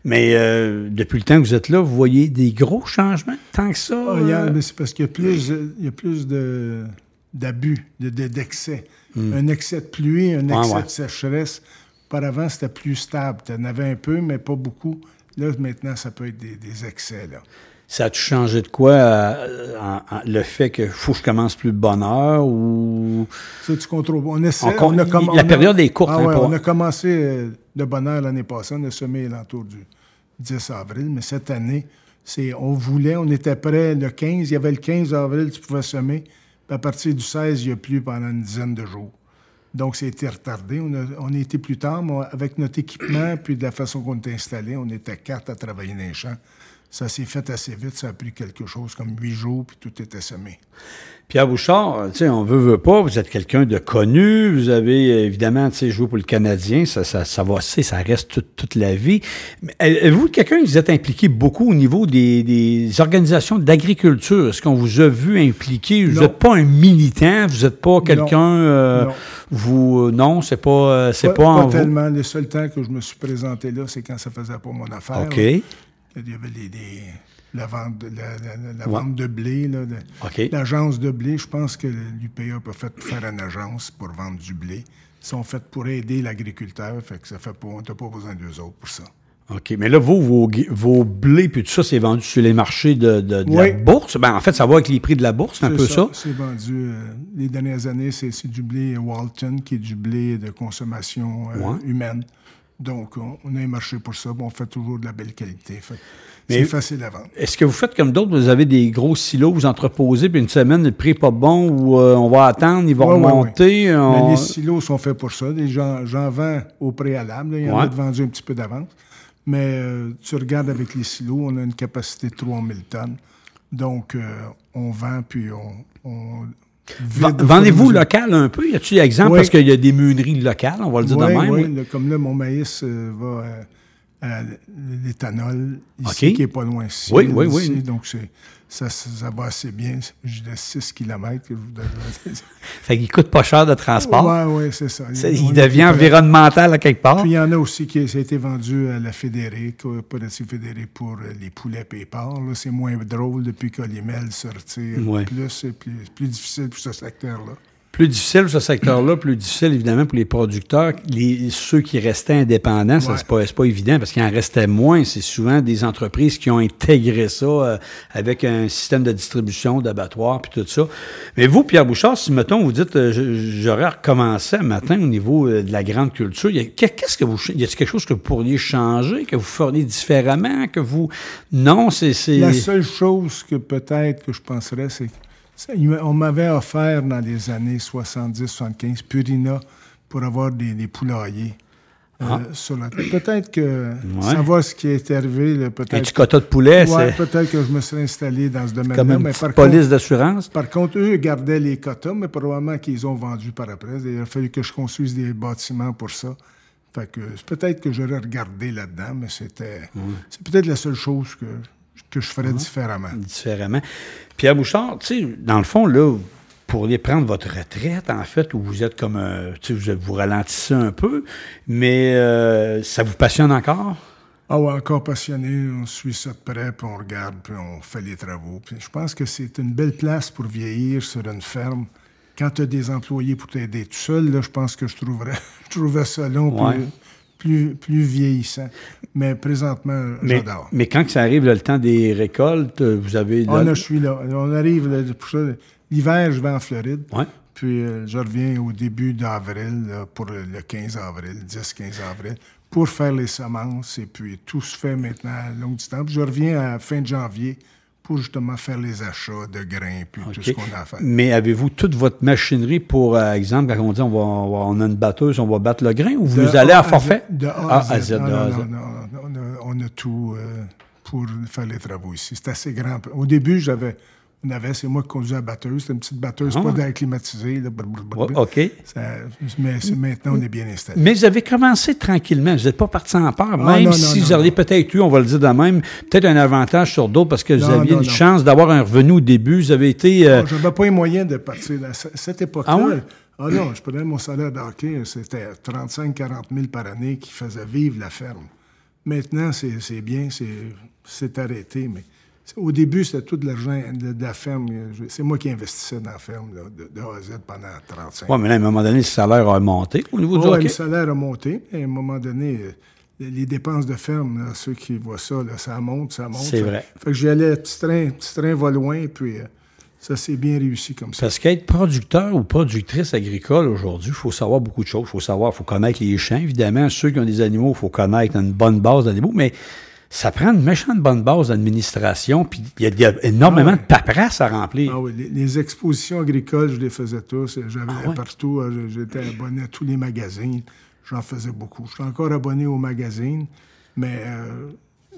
Mais euh, depuis le temps que vous êtes là, vous voyez des gros changements tant que ça? Ah, c'est parce qu'il y a plus, il y a plus d'abus, d'excès. Hmm. Un excès de pluie, un excès de sécheresse Auparavant, c'était plus stable. Tu en avais un peu, mais pas beaucoup. Là, maintenant, ça peut être des, excès. Là. Ça a-tu changé de quoi, euh, le fait que faut que je commence plus de bonne heure ou... Ça, tu contrôles. On essaie. la période est courte. Ah hein, On a commencé euh, de bonne heure l'année passée. On a semé l'entour du 10 avril. Mais cette année, c'est, on voulait, on était prêt le 15. Il y avait le 15 avril, tu pouvais semer. Puis à partir du 16, il n'y a plus pendant une dizaine de jours. Donc, c'était retardé. On a, on été plus tard, mais avec notre équipement, puis de la façon qu'on était installé, on était quatre à travailler dans les champs. Ça s'est fait assez vite. Ça a pris quelque chose comme huit jours, puis tout était semé. Pierre Bouchard, tu sais, on veut, veut pas, vous êtes quelqu'un de connu, vous avez évidemment, tu sais, joué pour le Canadien, ça, ça, ça va, ça reste toute, toute la vie. Mais vous quelqu'un qui vous êtes impliqué beaucoup au niveau des, des organisations d'agriculture? Est-ce qu'on vous a vu impliqué? Vous n'êtes pas un militant, vous n'êtes pas quelqu'un, euh, vous, non, c'est pas, euh, c'est pas, pas, en tellement. Le seul temps que je me suis présenté là, c'est quand ça faisait pas mon affaire. OK. Là. Il y avait des la vente, de, la, la, la Ouais. vente de blé, l'agence de blé. Je pense que l'UPA peut fait faire une agence pour vendre du blé. Ils sont faits pour aider l'agriculteur, fait que ça fait pas, on n'a pas besoin d'eux autres pour ça. OK. Mais là, vous, vos, vos blés puis tout ça, c'est vendu sur les marchés de, de, de la bourse? Ben, en fait, ça va avec les prix de la bourse, c'est un peu ça. C'est vendu, euh, les dernières années, c'est c'est du blé Walton, qui est du blé de consommation euh, Ouais. humaine. Donc, on, on a un marché pour ça, puis on fait toujours de la belle qualité. Fait Mais- C'est facile à vendre. Est-ce que vous faites comme d'autres, vous avez des gros silos, vous entreposez, puis une semaine, le prix n'est pas bon, ou euh, on va attendre, il va Ouais, ouais, remonter? Mais on- les silos sont faits pour ça. J'en vends au préalable. là. Il y en a de vendus un petit peu d'avance. Mais euh, tu regardes avec les silos, on a une capacité de 3000 tonnes. Donc, euh, on vend, puis on... Vendez-vous local un peu? Y a-t-il exemple? Oui. Parce qu'il y a des meuneries locales, on va le dire Oui, de même. oui, comme là, mon maïs euh, va euh, à l'éthanol ici, qui est pas loin ici. Oui, oui, ici. oui. Donc, c'est- ça, va assez bien. J'ai de 6 km que je vous donne. Fait qu'il coûte pas cher de transport. Oui, oui, c'est ça. Il devient environnemental à quelque part. Puis il y en a aussi qui ça a été vendu à la Fédérée, coopérative Fédérée pour euh, les poulets et les porcs. Là, C'est moins drôle depuis qu'Olimel sortir. Ouais. Plus, c'est plus, plus difficile pour ce secteur-là. Plus difficile ce secteur-là, plus difficile évidemment pour les producteurs. Les, ceux qui restaient indépendants, ça c'est pas, pas évident parce qu'il en restait moins. C'est souvent des entreprises qui ont intégré ça euh, avec un système de distribution, d'abattoir, puis tout ça. Mais vous, Pierre Bouchard, si mettons vous dites euh, j'aurais recommencé un matin au niveau euh, de la grande culture, qu'est-ce que vous y a quelque chose que vous pourriez changer, que vous feriez différemment, que vous non, c'est La seule chose que peut-être que je penserais, c'est on m'avait offert dans les années 70-75 Purina pour avoir des, des poulaillers. euh, Ah. sur la tête. Peut-être que savoir ce qui est arrivé, là, un peut-être. petit quota de poulet, Ouais, c'est peut-être que je me serais installé dans ce comme domaine-là. une Mais par police contre, d'assurance. par contre, eux gardaient les quotas, mais probablement qu'ils ont vendu par après. Il a fallu que je construise des bâtiments pour ça. Fait que peut-être que j'aurais regardé là-dedans, mais c'était. C'est peut-être la seule chose que, que je ferais différemment. différemment. Pierre Bouchard, tu sais, dans le fond, là, vous pourriez prendre votre retraite, en fait, où vous êtes comme, un- tu sais, vous, vous ralentissez un peu, mais euh, ça vous passionne encore? Ah ouais, encore passionné, on suit ça de près, puis on regarde, puis on fait les travaux. Puis je pense que c'est une belle place pour vieillir sur une ferme. Quand tu as des employés pour t'aider tout seul, là, je pense que je trouverais, je trouverais ça long, Ouais. Plus, plus vieillissant. Mais présentement, Mais, j'adore. mais quand ça arrive, là, le temps des récoltes, euh, vous avez... Ah, là- là, je suis là. On arrive, là, pour ça. L'hiver, je vais en Floride. Ouais. Puis euh, je reviens au début d'avril, là, pour le le 15 avril, 10-15 avril, pour faire les semences. Et puis tout se fait maintenant à longue distance. Puis je reviens à la fin de janvier pour justement faire les achats de grains, puis tout ce qu'on a à faire. Mais avez-vous toute votre machinerie pour, euh, exemple, quand on dit on, va, on, a une batteuse, on va battre le grain, ou vous De allez à forfait? De A Ah, à Z. Non, non, on, a, on a tout euh, pour faire les travaux ici. C'est assez grand. Au début, j'avais, avait, c'est moi qui conduisais la batteuse. C'était une petite batteuse, Ah. pas d'air climatisé. là, brr, brr, brr, Ouais, brr. OK. Ça- mais c'est- maintenant, on est bien installé. Mais vous avez commencé tranquillement. Vous n'êtes pas parti en peur. Même Ah, non, si non, vous non, auriez peut-être eu, on va le dire de même, peut-être un avantage sur d'autres parce que vous aviez une chance d'avoir un revenu au début. Vous avez été. euh, Je n'avais pas les moyens de partir. À ce- cette époque-là, Ah ouais? ah non, je prenais mon salaire d'hockey, c'était 35-40 000 par année qui faisait vivre la ferme. Maintenant, c'est bien, c'est- c'est arrêté, mais au début, c'était tout de l'argent de, de la ferme. C'est moi qui investissais dans la ferme là, de, de A à Z pendant 35 ouais, mais là, à un moment donné, le salaire a monté au niveau du hockey. le salaire a monté. Et à un moment donné, euh, les dépenses de ferme, là, ceux qui voient ça, là, ça monte, ça monte. C'est vrai. Fait que j'y allais, petit train, petit train va loin, puis euh, ça s'est bien réussi comme ça. Parce qu'être producteur ou productrice agricole aujourd'hui, il faut savoir beaucoup de choses. Il faut savoir, il faut connaître les champs, évidemment. Ceux qui ont des animaux, il faut connaître une bonne base d'animaux, mais ça prend une méchante bonne base d'administration, puis il y, a- il y a énormément Ah ouais. de paperasse à remplir. Ah oui, les, les expositions agricoles, je les faisais tous. J'avais Ah ouais? partout, euh, j'étais abonné à tous les magazines. J'en faisais beaucoup. Je suis encore abonné aux magazines, mais euh,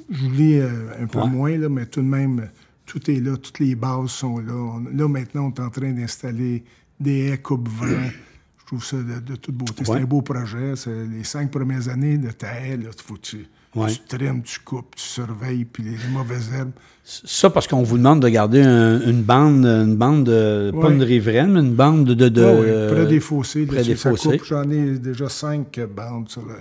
je lis euh, un peu Ouais. moins, là, mais tout de même, tout est là, toutes les bases sont là. On- là, maintenant, on est en train d'installer des haies coupe-vent. je trouve ça de, de toute beauté. C'est un beau projet. C'est les cinq premières années de ta haie, là, faut tu, Ouais. tu trimes, tu coupes, tu surveilles, puis les, les mauvaises herbes. Ça, parce qu'on vous demande de garder un- une bande, une bande de, pas Ouais. une riveraine, mais une bande de... de, Ouais, ouais, près des fossés. près des fossés. J'en ai déjà cinq bandes sur le,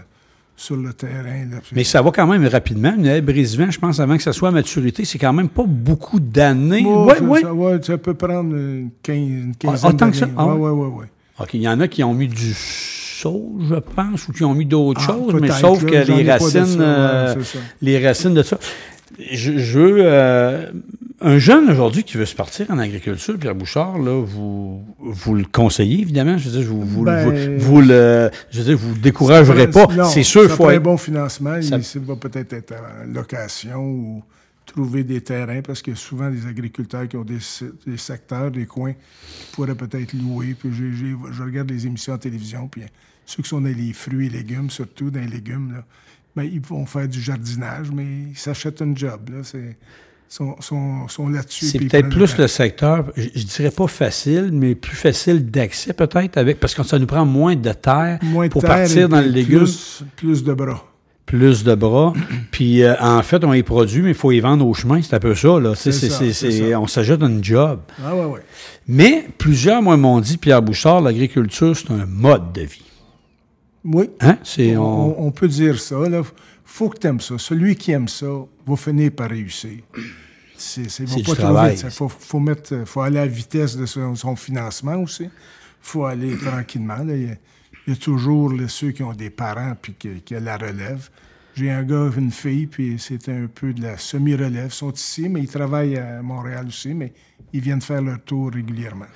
sur le terrain. là, Mais ça va quand même rapidement. Une haie brise-vent, je pense, avant que ça soit à maturité, c'est quand même pas beaucoup d'années. Ouais, Ouais, ça, ouais. ouais, peut prendre une, quinze, une quinzaine Ah, que ça? d'années. Ah ouais, ouais? ouais, ouais, ouais. OK, il y en a qui ont mis du je pense, ou qui ont mis d'autres Ah, choses, mais sauf que les racines, ça, ouais, euh, les racines de ça. Je, je veux euh, un jeune aujourd'hui qui veut se partir en agriculture, Pierre Bouchard, là, vous, vous le conseillez évidemment. Je veux dire, vous, vous, Ben, vous, vous le, je veux dire, vous le découragerez pas. C'est sûr, il faut un bon financement. Ça- Il, il va peut-être être en location ou trouver des terrains parce qu'il y a souvent des agriculteurs qui ont des, se- des secteurs, des coins qui pourraient peut-être louer. Puis je regarde les émissions à télévision, puis ceux qui sont dans les fruits et légumes, surtout dans les légumes, là, ben, ils vont faire du jardinage, mais ils s'achètent un job. Là, c'est, sont, sont, sont là-dessus. C'est peut-être plus le secteur, je, je dirais pas facile, mais plus facile d'accès peut-être avec, parce que ça nous prend moins de terre Moins pour terre et partir dans le légume. Plus, plus de bras. Plus de bras. Puis euh, en fait, on les produit, mais il faut les vendre au chemin. C'est un peu ça. Là. C'est c'est- c'est- c'est c'est- ça. on s'ajoute un job. Ah ouais, ouais. Mais plusieurs, moi, m'ont dit, Pierre Bouchard, l'agriculture, c'est un mode de vie. Oui. Hein? C'est, on- On, on peut dire ça. Il faut que tu aimes ça. Celui qui aime ça va finir par réussir. C'est, c'est, du pas trop travail. Il faut, faut, mettre, faut aller à la vitesse de son, son financement aussi. Il faut aller tranquillement. là. Il, il y a toujours ceux qui ont des parents puis qui, qui la relève. J'ai un gars, une fille, puis c'est un peu de la semi-relève. Ils sont ici, mais ils travaillent à Montréal aussi, mais ils viennent faire leur tour régulièrement.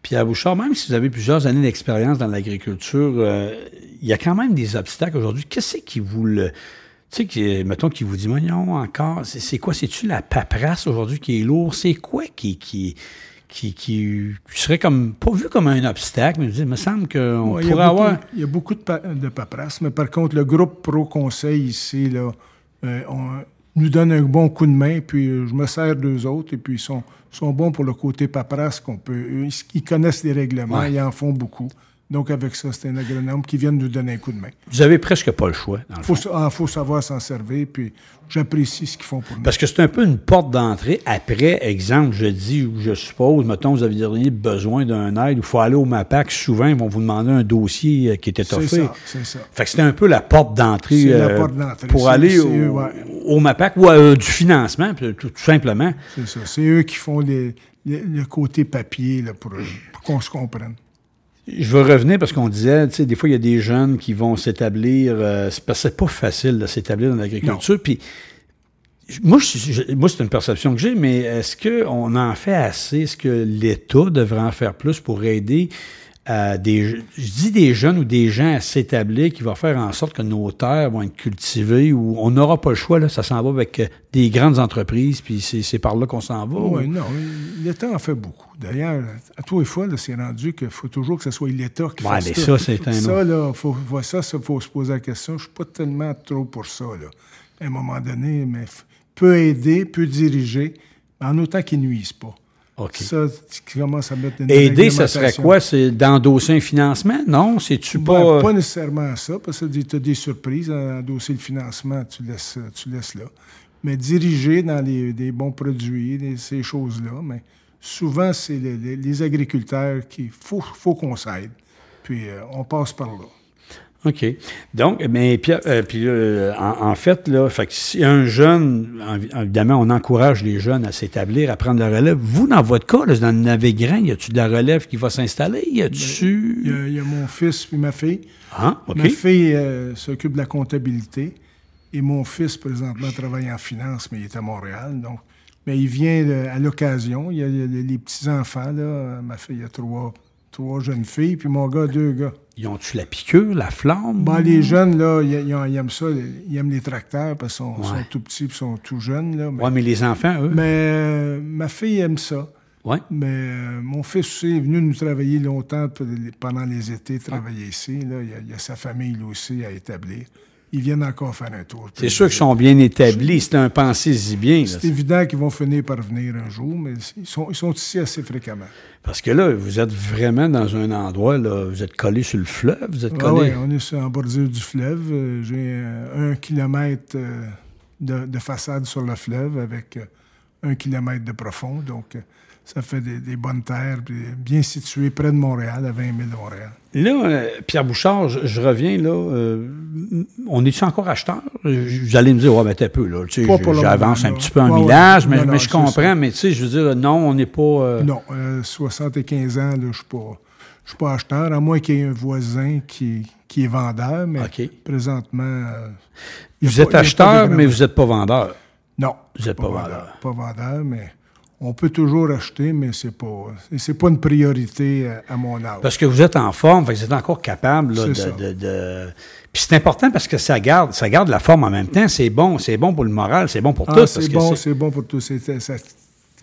Pierre Bouchard, même si vous avez plusieurs années d'expérience dans l'agriculture, euh, il y a quand même des obstacles aujourd'hui. Qu'est-ce qui vous le. Tu sais, qui, mettons, qui vous dit, non, encore, c'est, quoi? C'est-tu la paperasse aujourd'hui qui est lourde? C'est quoi qui, qui, qui, qui serait comme, pas vu comme un obstacle, mais il me semble qu'on Ouais, pourrait beaucoup- avoir. Il y a beaucoup de, pa- de paperasse, mais par contre, le groupe Pro Conseil ici, là, euh, on- nous donne un bon coup de main, puis euh, je me sers d'eux autres, et puis ils sont, sont bons pour le côté paperasse qu'on peut. Ils, ils connaissent les règlements, Ouais. ils en font beaucoup. Donc, avec ça, c'est un agronome qui vient de nous donner un coup de main. Vous avez presque pas le choix, Il faut, ah, faut savoir s'en servir, puis j'apprécie ce qu'ils font pour nous. Parce que c'est un peu une porte d'entrée. Après, exemple, je dis ou je suppose, mettons, vous aviez besoin d'un aide, il faut aller au MAPAC. Souvent, ils vont vous demander un dossier euh, qui est c'est étoffé. ça, c'est ça. Fait que c'était un peu la porte d'entrée C'est euh, pour C'est- aller c'est au, eux, ouais. au MAPAC ou euh, du financement, puis tout, tout simplement. C'est ça. C'est eux qui font les- les- le côté papier là, pour, pour qu'on se comprenne. Je veux revenir parce qu'on disait, tu sais, des fois, il y a des jeunes qui vont s'établir. euh, parce que c'est pas facile de s'établir dans l'agriculture. Puis, moi, je- moi, c'est une perception que j'ai, mais est-ce qu'on en fait assez? Est-ce que l'État devrait en faire plus pour aider des, je dis des jeunes ou des gens à s'établir qui vont faire en sorte que nos terres vont être cultivées ou on n'aura pas le choix, là, ça s'en va avec euh, des grandes entreprises, puis c'est par là qu'on s'en va. Oui, ou- non, l'État en fait beaucoup. D'ailleurs, à tous les fois, là, c'est rendu qu'il faut toujours que ce soit l'État qui Ouais, fasse mais ça, c'est un Ça, là, faut, faut- ça, ça, faut se poser la question. Je suis pas tellement trop pour ça, là. À un moment donné, mais peut aider, peut diriger, en autant qu'il nuise pas. Ça, tu commences à mettre une Aider, ça serait quoi? C'est d'endosser un financement? Non? C'est-tu Ben, pas... pas nécessairement ça, parce que tu as des surprises endosser le financement, tu laisses, tu laisses là. Mais diriger dans les, des bons produits, ces choses-là, mais souvent, c'est les agriculteurs qui faut, faut qu'on s'aide. Puis euh, on passe par là. OK. Donc, mais Pierre, euh, puis euh, en, en fait, là, fait que si un jeune, en- évidemment, on encourage les jeunes à s'établir, à prendre la relève. Vous, dans votre cas, là, dans le Navégrain, y a-tu de la relève qui va s'installer? Y y, a-tu... il y a mon fils puis ma fille. Ah, OK. Ma fille euh, s'occupe de la comptabilité et mon fils, présentement, travaille en finance, mais il est à Montréal. Donc, mais il vient euh, à l'occasion. Il y a, y les petits-enfants, là. Ma fille a trois, trois jeunes filles, puis mon gars, deux gars. Ils ont-tu la piqûre, la flamme? Ben, les jeunes, là, ils, aiment ça. Ils aiment les tracteurs parce qu'ils sont, Ouais. sont tout petits et sont tout jeunes. Là, mais Ouais, mais les enfants, eux? mais, euh, ma fille aime ça. Ouais. Mais euh, mon fils aussi est venu nous travailler longtemps pendant les étés, travailler ici. Là. Il, y a, a sa famille, lui aussi, à établir. Ils viennent encore faire un tour. C'est sûr qu'ils sont bien établis. C'est un pensée bien. C'est évident qu'ils vont finir par venir un jour, mais ils sont, ils sont ici assez fréquemment. Parce que là, vous êtes vraiment dans un endroit, là, vous êtes collé sur le fleuve, vous êtes collé... oui, on est sur, en bordure du fleuve. Euh, J'ai un kilomètre euh, de, de façade sur le fleuve avec euh, un kilomètre de profond. Donc, euh, ça fait des, des bonnes terres, puis bien situé près de Montréal, à 20 000 de Montréal. Là, euh, Pierre Bouchard, je, je reviens, là, euh, on est-tu encore acheteur? Vous allez me dire, ouais, mais t'es peu, là, tu sais, j'avance un petit peu en Ouais, mais, Non, mais non, je comprends, mais tu sais, je veux dire, non, on n'est pas... euh, Non, euh, 75 ans, là, je ne suis pas, je suis pas acheteur, à moins qu'il y ait un voisin qui, qui est vendeur, mais présentement... Vous êtes pas acheteur, mais vous n'êtes pas vendeur. Non, Vous êtes pas vendeur. Pas vendeur, mais on peut toujours acheter, mais c'est pas c'est pas une priorité à, à mon âge. Parce que vous êtes en forme, vous êtes encore capable là, de, ça. de- de- Puis c'est important parce que ça garde, ça garde la forme en même temps. C'est bon, c'est bon pour le moral, c'est bon pour Ah, tout. c'est bon, c'est- c'est bon pour tout. Ça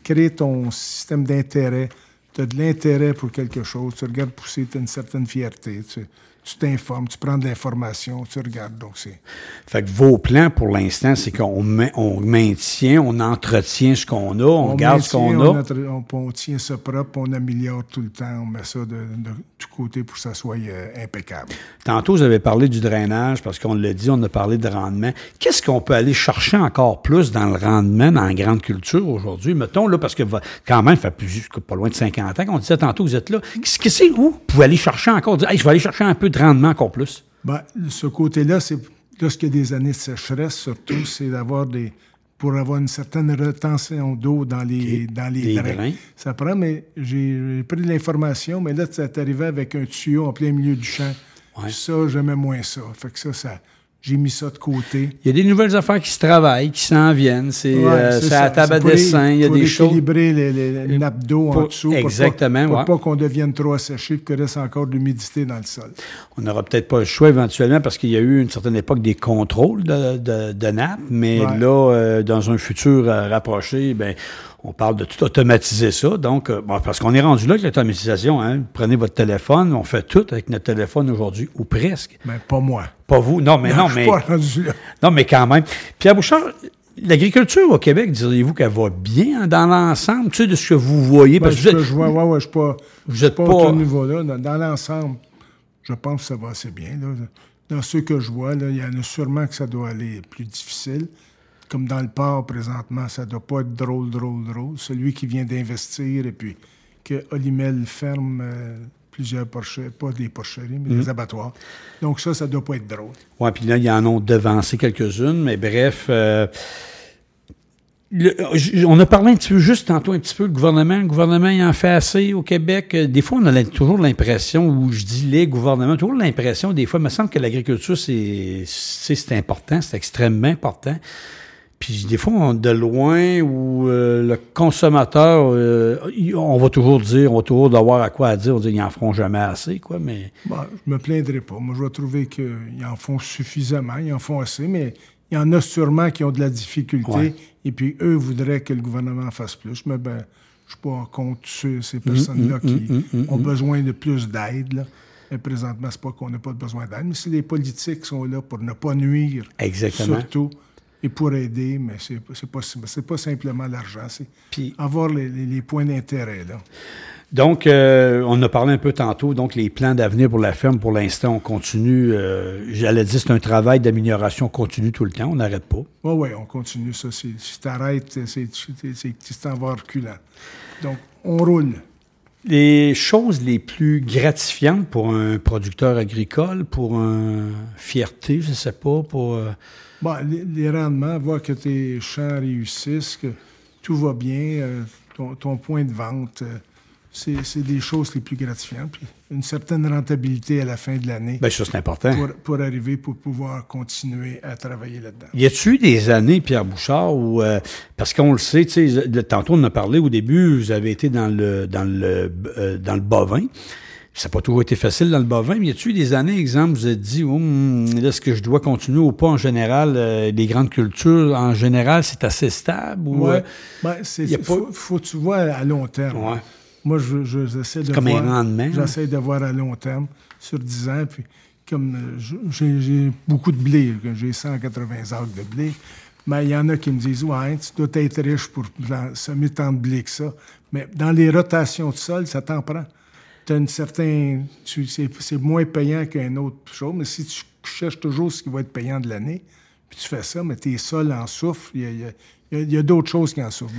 crée ton système d'intérêt. Tu as de l'intérêt pour quelque chose. Tu regardes pousser, tu as une certaine fierté. Tu tu t'informes, tu prends de l'information, tu regardes. Donc, c'est. Fait que vos plans pour l'instant, c'est qu'on on maintient, on entretient ce qu'on a, on, garde ce qu'on a. On, on- tient ça propre, on améliore tout le temps, on met ça de, de tout côté pour que ça soit euh, impeccable. Tantôt, vous avez parlé du drainage parce qu'on l'a dit, on a parlé de rendement. Qu'est-ce qu'on peut aller chercher encore plus dans le rendement, dans la grande culture aujourd'hui? Mettons, là, parce que quand même, ça fait plus, pas loin de 50 ans qu'on disait tantôt, vous êtes là. Qu'est-ce que c'est où? Vous pouvez aller chercher encore, dire, hey, je vais aller chercher un peu de rendement encore plus. Ben, ce côté-là, c'est lorsqu'il y a des années de sécheresse, surtout, c'est d'avoir des pour avoir une certaine rétention d'eau dans les, OK. dans les drains. drains. Ça prend, mais j'ai j'ai pris de l'information, mais là, ça t'arrivait avec un tuyau en plein milieu du champ. Ouais. Ça, j'aimais moins ça. Fait que ça, ça j'ai mis ça de côté. Il y a des nouvelles affaires qui se travaillent, qui s'en viennent. C'est Ouais, euh, à table à pour dessin, il y a pour des choses. équilibrer les, les- les nappes d'eau en Pour- dessous. pour pas- exactement, Pour ouais. pas qu'on devienne trop asséché et qu'il reste encore de l'humidité dans le sol. On n'aura peut-être pas le choix éventuellement parce qu'il y a eu une certaine époque des contrôles de, de, de nappes, mais Ouais. là, euh, dans un futur euh, rapproché, ben, on parle de tout automatiser ça. Donc, euh, bon, parce qu'on est rendu là avec l'automatisation. Hein? Prenez votre téléphone, on fait tout avec notre téléphone aujourd'hui, ou presque. Mais pas moi. Pas vous, non, mais non, je mais, suis pas rendu là. non, mais quand même. Pierre Bouchard, l'agriculture au Québec, diriez-vous qu'elle va bien dans l'ensemble, tu sais, de ce que vous voyez? Ben, Parce que je, vous êtes- je vois, ouais, ouais, je suis pas, Vous êtes pas, pas- à ce niveau-là. Dans, dans l'ensemble, je pense que ça va assez bien. là. Dans ceux que je vois, il y en a sûrement que ça doit aller plus difficile. Comme dans le port, présentement, ça doit pas être drôle, drôle, drôle. Celui qui vient d'investir et puis que Olimel ferme euh, plusieurs porcheries, pas des porcheries, mais des abattoirs. Donc ça, ça doit pas être drôle. Oui, puis là, il y en a devancé quelques-unes, mais bref. euh, le- on a parlé un petit peu, juste tantôt, un petit peu, le gouvernement. Le gouvernement, il en fait assez au Québec. Euh, Des fois, on a toujours l'impression, ou je dis les gouvernements, toujours l'impression, des fois, il me semble que l'agriculture, c'est important, c'est extrêmement important. Puis des fois, on- de loin, où euh, le consommateur, euh, on va toujours dire, on va toujours avoir à quoi à dire, on va dire, ils en feront jamais assez, quoi, mais... Bon, je me plaindrai pas. Moi, je vais trouver qu'ils en font suffisamment, ils en font assez, mais il y en a sûrement qui ont de la difficulté. Ouais. Et puis, eux voudraient que le gouvernement fasse plus. Mais ben, je suis pas contre ceux- ces personnes-là qui ont besoin de plus d'aide. là. Mais présentement, c'est pas qu'on n'a pas besoin d'aide, mais c'est les politiques qui sont là pour ne pas nuire. Exactement. Surtout. Et pour aider, mais c'est pas, pas simplement l'argent, c'est Puis- avoir les, les- les points d'intérêt. là. Donc, euh, on a parlé un peu tantôt, donc les plans d'avenir pour la ferme, pour l'instant, on continue. euh, J'allais dire, c'est un travail d'amélioration continue tout le temps, on n'arrête pas. Oui, oui, on continue ça. Si tu arrêtes, c'est t'en vas reculant. Donc, on roule. Les choses les plus gratifiantes pour un producteur agricole, pour un fierté, je ne sais pas, pour... euh, Bon, les, les rendements, voir que tes champs réussissent, que tout va bien, euh, ton, ton point de vente, euh, c'est des choses les plus gratifiantes. Puis une certaine rentabilité à la fin de l'année ben ça, c'est important. pour, pour arriver, pour pouvoir continuer à travailler là-dedans. Y a-tu eu des années, Pierre Bouchard, où, euh, parce qu'on le sait, tu tantôt on en a parlé au début, vous avez été dans le dans le dans le bovin. Ça n'a pas toujours été facile dans le bovin, mais y eu des années, exemple, vous vous êtes dit, là, est-ce que je dois continuer ou pas en général? euh, les grandes cultures, en général, c'est assez stable? Ou, Ouais. euh, Ben, c'est, faut, faut tu vois à long terme. Ouais. Moi, je, de comme un voir. rendement, hein? J'essaie de voir à long terme, sur 10 ans. Puis comme euh, j'ai beaucoup de blé, j'ai 180 acres de blé, mais il y en a qui me disent Ouais, tu dois être riche pour semer tant de blé que ça. Mais dans les rotations de sol, ça t'en prend. Tu as une certaine. C'est moins payant qu'un autre chose, mais si tu cherches toujours ce qui va être payant de l'année, puis tu fais ça, mais tes sols en souffrent, il y a, d'autres choses qui en souffrent.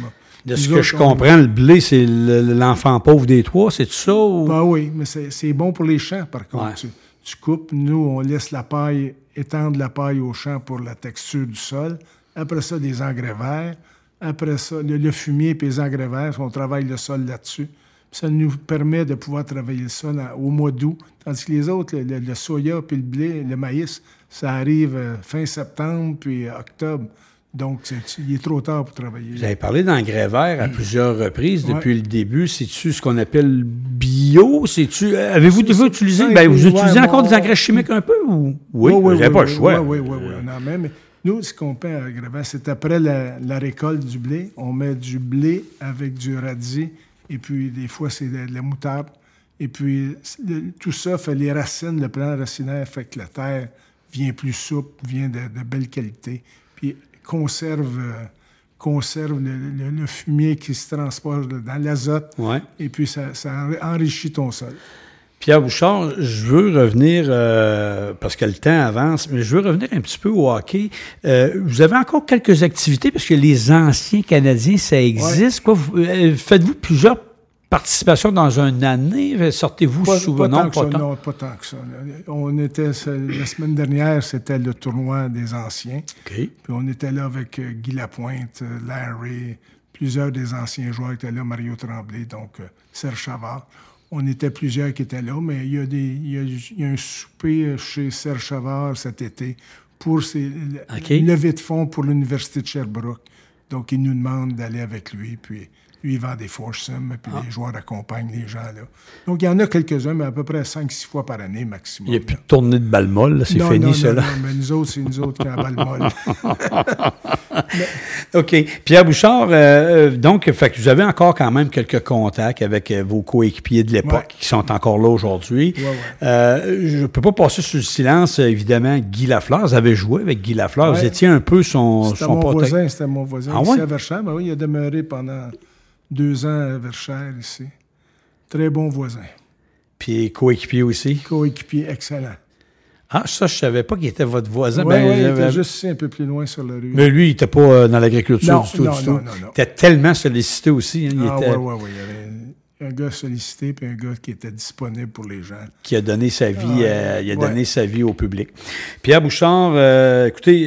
De ce que je comprends, le blé, c'est l'enfant pauvre des toits, c'est tout ça? Ou... Ben oui, mais c'est bon pour les champs, par contre. Tu, coupes, nous, on laisse la paille, étendre la paille au champ pour la texture du sol. Après ça, des engrais verts. Après ça, le, fumier et les engrais verts, on travaille le sol là-dessus. Ça nous permet de pouvoir travailler le sol au mois d'août. Tandis que les autres, le, soya puis le blé, le maïs, ça arrive euh, fin septembre puis octobre. Donc, il est trop tard pour travailler. Vous avez parlé d'engrais verts à plusieurs reprises depuis le début. C'est-tu ce qu'on appelle bio? C'est-tu. Avez-vous utilisé. Ben, vous utilisez encore des engrais chimiques un peu ou? Oui, oui, oui, pas le choix. Oui, oui, oui. Non, même, nous, ce qu'on fait à c'est après la, récolte du blé, on met du blé avec du radis, et puis des fois, c'est de, la moutarde. Et puis, tout ça fait les racines, le plan racinaire fait que la terre vient plus souple, vient de, de belle qualité. Puis, conserve, conserve le, fumier qui se transporte dans l'azote. Et puis, ça, enrichit ton sol. Pierre Bouchard, je veux revenir, euh, parce que le temps avance, mais je veux revenir un petit peu au hockey. Euh, vous avez encore quelques activités, parce que les anciens Canadiens, ça existe. Euh, faites-vous plusieurs participation dans une année? Sortez-vous souvent? non, pas, tant. non, pas tant que ça. On était, la semaine dernière, c'était le tournoi des anciens. Puis on était là avec Guy Lapointe, Larry, plusieurs des anciens joueurs étaient là, Mario Tremblay, donc Serge Chavard. On était plusieurs qui étaient là, mais il y a, des, il y a, un souper chez Serge Chavard cet été pour ses, une levée de fonds pour l'Université de Sherbrooke. Donc, il nous demande d'aller avec lui. Puis lui, il vend des foursomes, puis ah. les joueurs accompagnent les gens. Là. Donc, il y en a quelques-uns, mais à peu près 5-6 fois par année maximum. Il n'y a plus de tournée de balle molle, c'est fini, ça. Non, mais nous autres, c'est nous autres qui avons balle molle. OK. Pierre Bouchard, euh, euh, donc, fait que vous avez encore quand même quelques contacts avec euh, vos coéquipiers de l'époque qui sont encore là aujourd'hui. je ne peux pas passer sous le silence, évidemment, Guy Lafleur. Vous avez joué avec Guy Lafleur. Vous étiez un peu son, son mon voisin, C'était mon voisin. Ah, ici à Verchères. Ben oui, il a demeuré pendant deux ans à Verchères ici. Très bon voisin. Puis coéquipier aussi? Coéquipier excellent. Ah, ça, je savais pas qu'il était votre voisin. Oui, ben, il était juste ici, un peu plus loin sur la rue. Mais lui, il n'était pas euh, dans l'agriculture du tout. Non, non, non, Il était tellement sollicité aussi. Hein, ah, oui, oui, oui. Il avait un gars sollicité puis un gars qui était disponible pour les gens. Qui a donné sa vie, ah, euh, il a donné sa vie au public. Pierre Bouchard, euh, écoutez,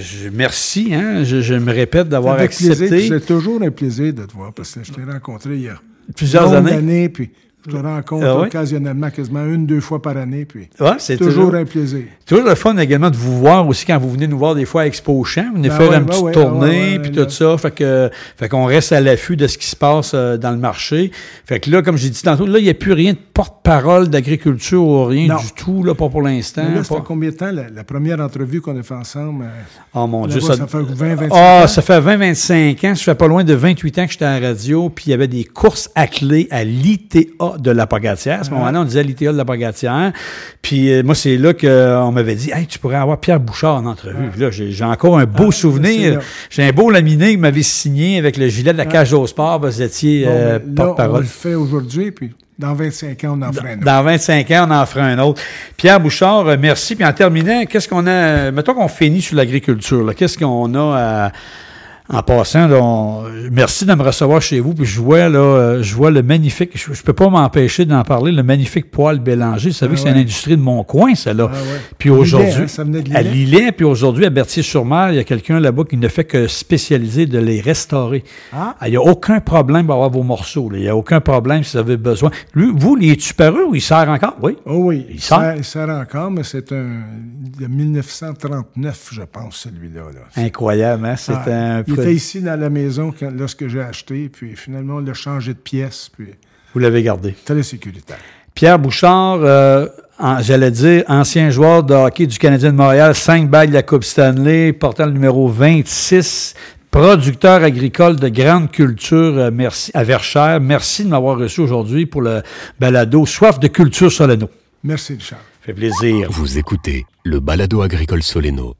je, merci. Hein, je, me répète d'avoir accepté. C'est toujours un plaisir de te voir parce que je t'ai rencontré il y a plusieurs années. puis je rencontre ah occasionnellement, quasiment une, deux fois par année. Puis c'est toujours, un plaisir. Toujours le fun également de vous voir aussi quand vous venez nous voir des fois à Expo Champ. Vous venez ben faire une ben petite tournée, puis tout ça. Fait que fait qu'on reste à l'affût de ce qui se passe euh, dans le marché. Fait que là, comme j'ai dit tantôt, là, il n'y a plus rien de porte-parole d'agriculture ou rien du tout, là, pas pour l'instant. Là, ça fait combien de temps la, première entrevue qu'on a fait ensemble? oh mon Dieu, ça, fait 20, 25 ah, ça fait 20, 25 ans. Ça fait pas loin de 28 ans que j'étais à la radio, puis il y avait des courses à clé à l'ITA de la. À ce moment-là, on disait l'ITA de la Pagatière. Puis euh, moi, c'est là qu'on m'avait dit Hey, tu pourrais avoir Pierre Bouchard en entrevue. là, j'ai encore un beau ah, souvenir. J'ai un beau laminé que m'avait signé avec le gilet de la cage au sport. Vous étiez euh, porte-parole. On le fait aujourd'hui, puis dans 25 ans, on en fera un autre. Dans 25 ans, on en fera un autre. Pierre Bouchard, euh, merci. Puis en terminant, qu'est-ce qu'on a. Mettons qu'on finit sur l'agriculture. Qu'est-ce qu'on a à en passant, merci de me recevoir chez vous. Puis je vois là, euh, je vois le magnifique. Je, ne peux pas m'empêcher d'en parler. Le magnifique poêle Bélanger. Vous savez ah que c'est une industrie de mon coin, ça là. Ah puis aujourd'hui, à Lillet, puis aujourd'hui à Berthier-sur-Mer, il y a quelqu'un là-bas qui ne fait que spécialiser de les restaurer. Ah. Il n'y a aucun problème pour avoir vos morceaux. Il n'y a aucun problème si vous avez besoin. Lui, vous, il est-tu ou il sert encore? Oui. Oh oui. Il, sert? il sert encore, mais c'est un de 1939, je pense, celui-là. Incroyable, hein? C'est un il était ici dans la maison lorsque j'ai acheté, puis finalement, on l'a changé de pièce. Puis Vous l'avez gardé. Très sécuritaire. Pierre Bouchard, euh, j'allais dire, ancien joueur de hockey du Canadien de Montréal, cinq bagues de la Coupe Stanley, portant le numéro 26, producteur agricole de grande culture euh, merci, à Verchères. Merci de m'avoir reçu aujourd'hui pour le balado Soif de culture Soleno. Merci, Richard. fait plaisir. Vous écoutez le balado agricole Soleno.